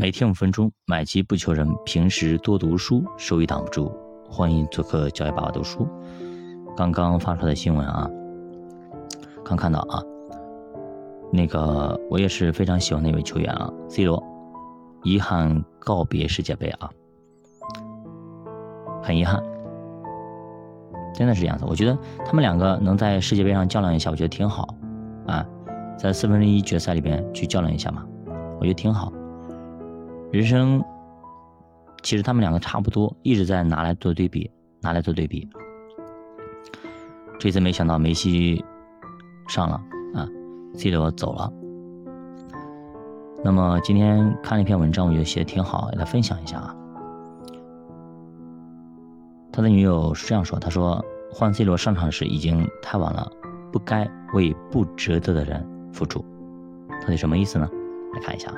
每天五分钟，买机不求人，平时多读书，收益挡不住。欢迎做客教育爸爸读书。刚刚发出来的新闻啊，刚看到啊，那个我也是非常喜欢那位球员啊，C 罗，遗憾告别世界杯啊，很遗憾，真的是这样子。我觉得他们两个能在世界杯上较量一下，我觉得挺好啊，在四分之一决赛里边去较量一下嘛，我觉得挺好。人生其实他们两个差不多，一直在拿来做对比，拿来做对比。这次没想到梅西上了啊，C 罗走了。那么今天看了一篇文章，我觉得写的挺好，给大家分享一下啊。他的女友是这样说：“他说换 C 罗上场时已经太晚了，不该为不值得的人付出。”到底什么意思呢？来看一下。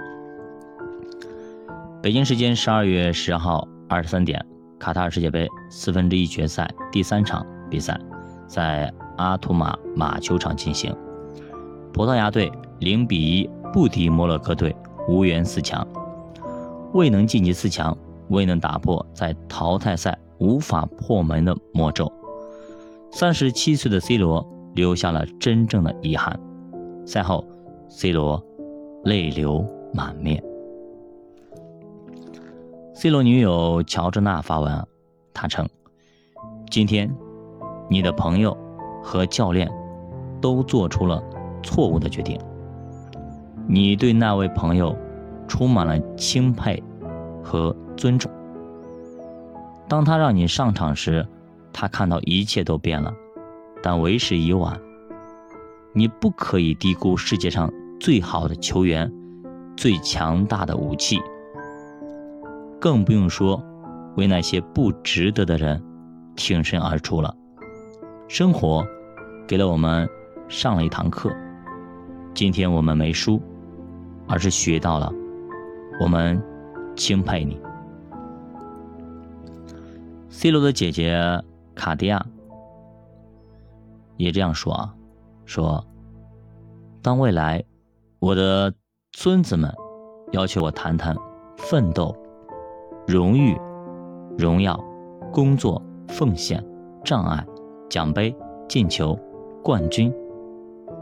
北京时间十二月十号二十三点，卡塔尔世界杯四分之一决赛第三场比赛在阿图马马球场进行。葡萄牙队零比一不敌摩洛哥队，无缘四强，未能晋级四强，未能打破在淘汰赛无法破门的魔咒。三十七岁的 C 罗留下了真正的遗憾。赛后，C 罗泪流满面。C 罗女友乔治娜发文，她称：“今天，你的朋友和教练都做出了错误的决定。你对那位朋友充满了钦佩和尊重。当他让你上场时，他看到一切都变了，但为时已晚。你不可以低估世界上最好的球员，最强大的武器。”更不用说为那些不值得的人挺身而出了。生活给了我们上了一堂课，今天我们没输，而是学到了。我们钦佩你。C 罗的姐姐卡地亚也这样说啊，说当未来我的孙子们要求我谈谈奋斗。荣誉、荣耀、工作、奉献、障碍、奖杯、进球、冠军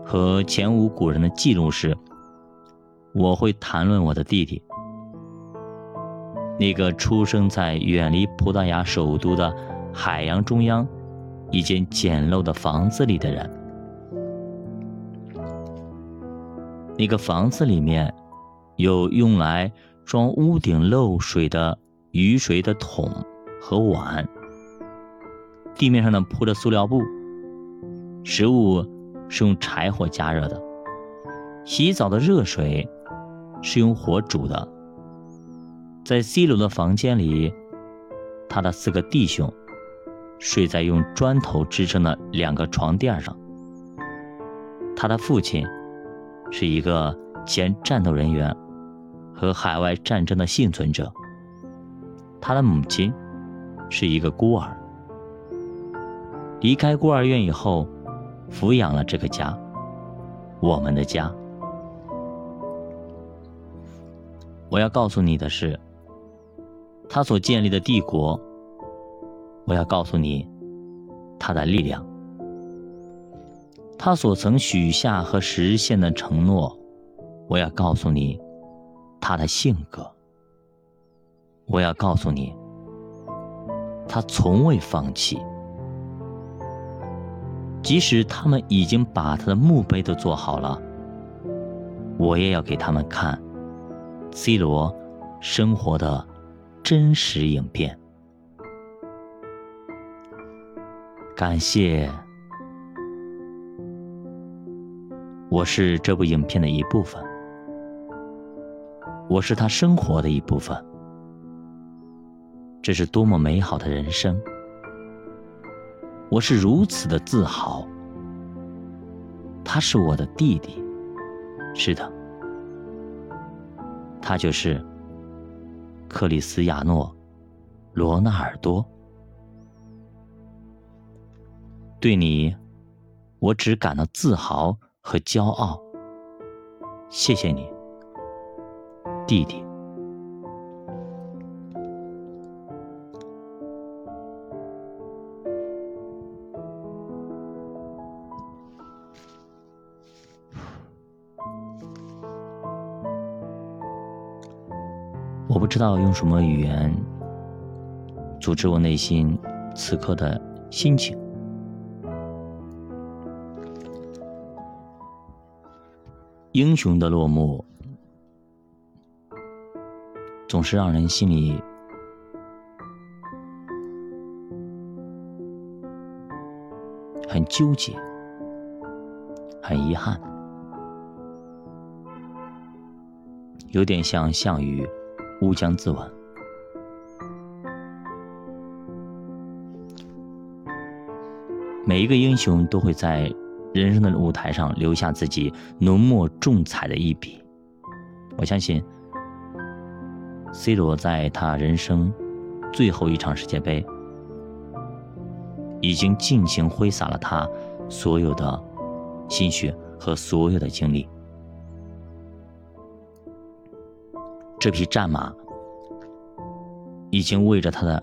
和前无古人的记录时，我会谈论我的弟弟，那个出生在远离葡萄牙首都的海洋中央一间简陋的房子里的人。那个房子里面有用来装屋顶漏水的。雨水的桶和碗，地面上呢铺着塑料布，食物是用柴火加热的，洗澡的热水是用火煮的。在 C 楼的房间里，他的四个弟兄睡在用砖头支撑的两个床垫上。他的父亲是一个前战斗人员和海外战争的幸存者。他的母亲是一个孤儿，离开孤儿院以后，抚养了这个家，我们的家。我要告诉你的是，他所建立的帝国。我要告诉你，他的力量，他所曾许下和实现的承诺。我要告诉你，他的性格。我要告诉你，他从未放弃，即使他们已经把他的墓碑都做好了，我也要给他们看 C 罗生活的真实影片。感谢，我是这部影片的一部分，我是他生活的一部分。这是多么美好的人生！我是如此的自豪。他是我的弟弟，是的，他就是克里斯亚诺·罗纳尔多。对你，我只感到自豪和骄傲。谢谢你，弟弟。我不知道用什么语言组织我内心此刻的心情。英雄的落幕，总是让人心里很纠结、很遗憾，有点像项羽乌江自刎。每一个英雄都会在。人生的舞台上留下自己浓墨重彩的一笔，我相信，C 罗在他人生最后一场世界杯，已经尽情挥洒了他所有的心血和所有的精力。这匹战马已经为着他的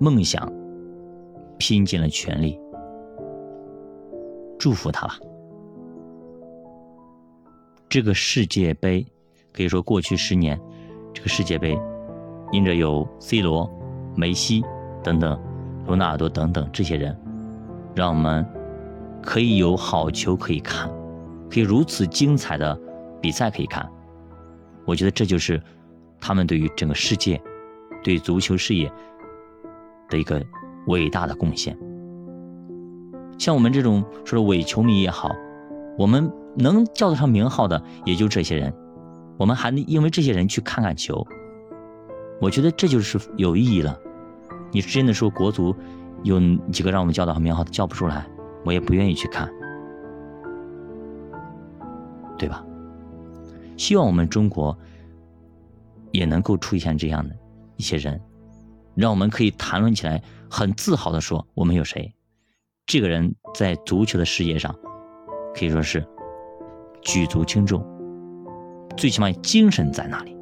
梦想拼尽了全力。祝福他吧。这个世界杯可以说过去十年，这个世界杯因着有 C 罗、梅西等等、罗纳尔多等等这些人，让我们可以有好球可以看，可以如此精彩的比赛可以看。我觉得这就是他们对于整个世界、对足球事业的一个伟大的贡献。像我们这种说伪球迷也好，我们能叫得上名号的也就这些人，我们还能因为这些人去看看球，我觉得这就是有意义了。你真的说国足有几个让我们叫得上名号的叫不出来，我也不愿意去看，对吧？希望我们中国也能够出现这样的一些人，让我们可以谈论起来很自豪的说我们有谁。这个人在足球的事业上，可以说是举足轻重，最起码精神在那里。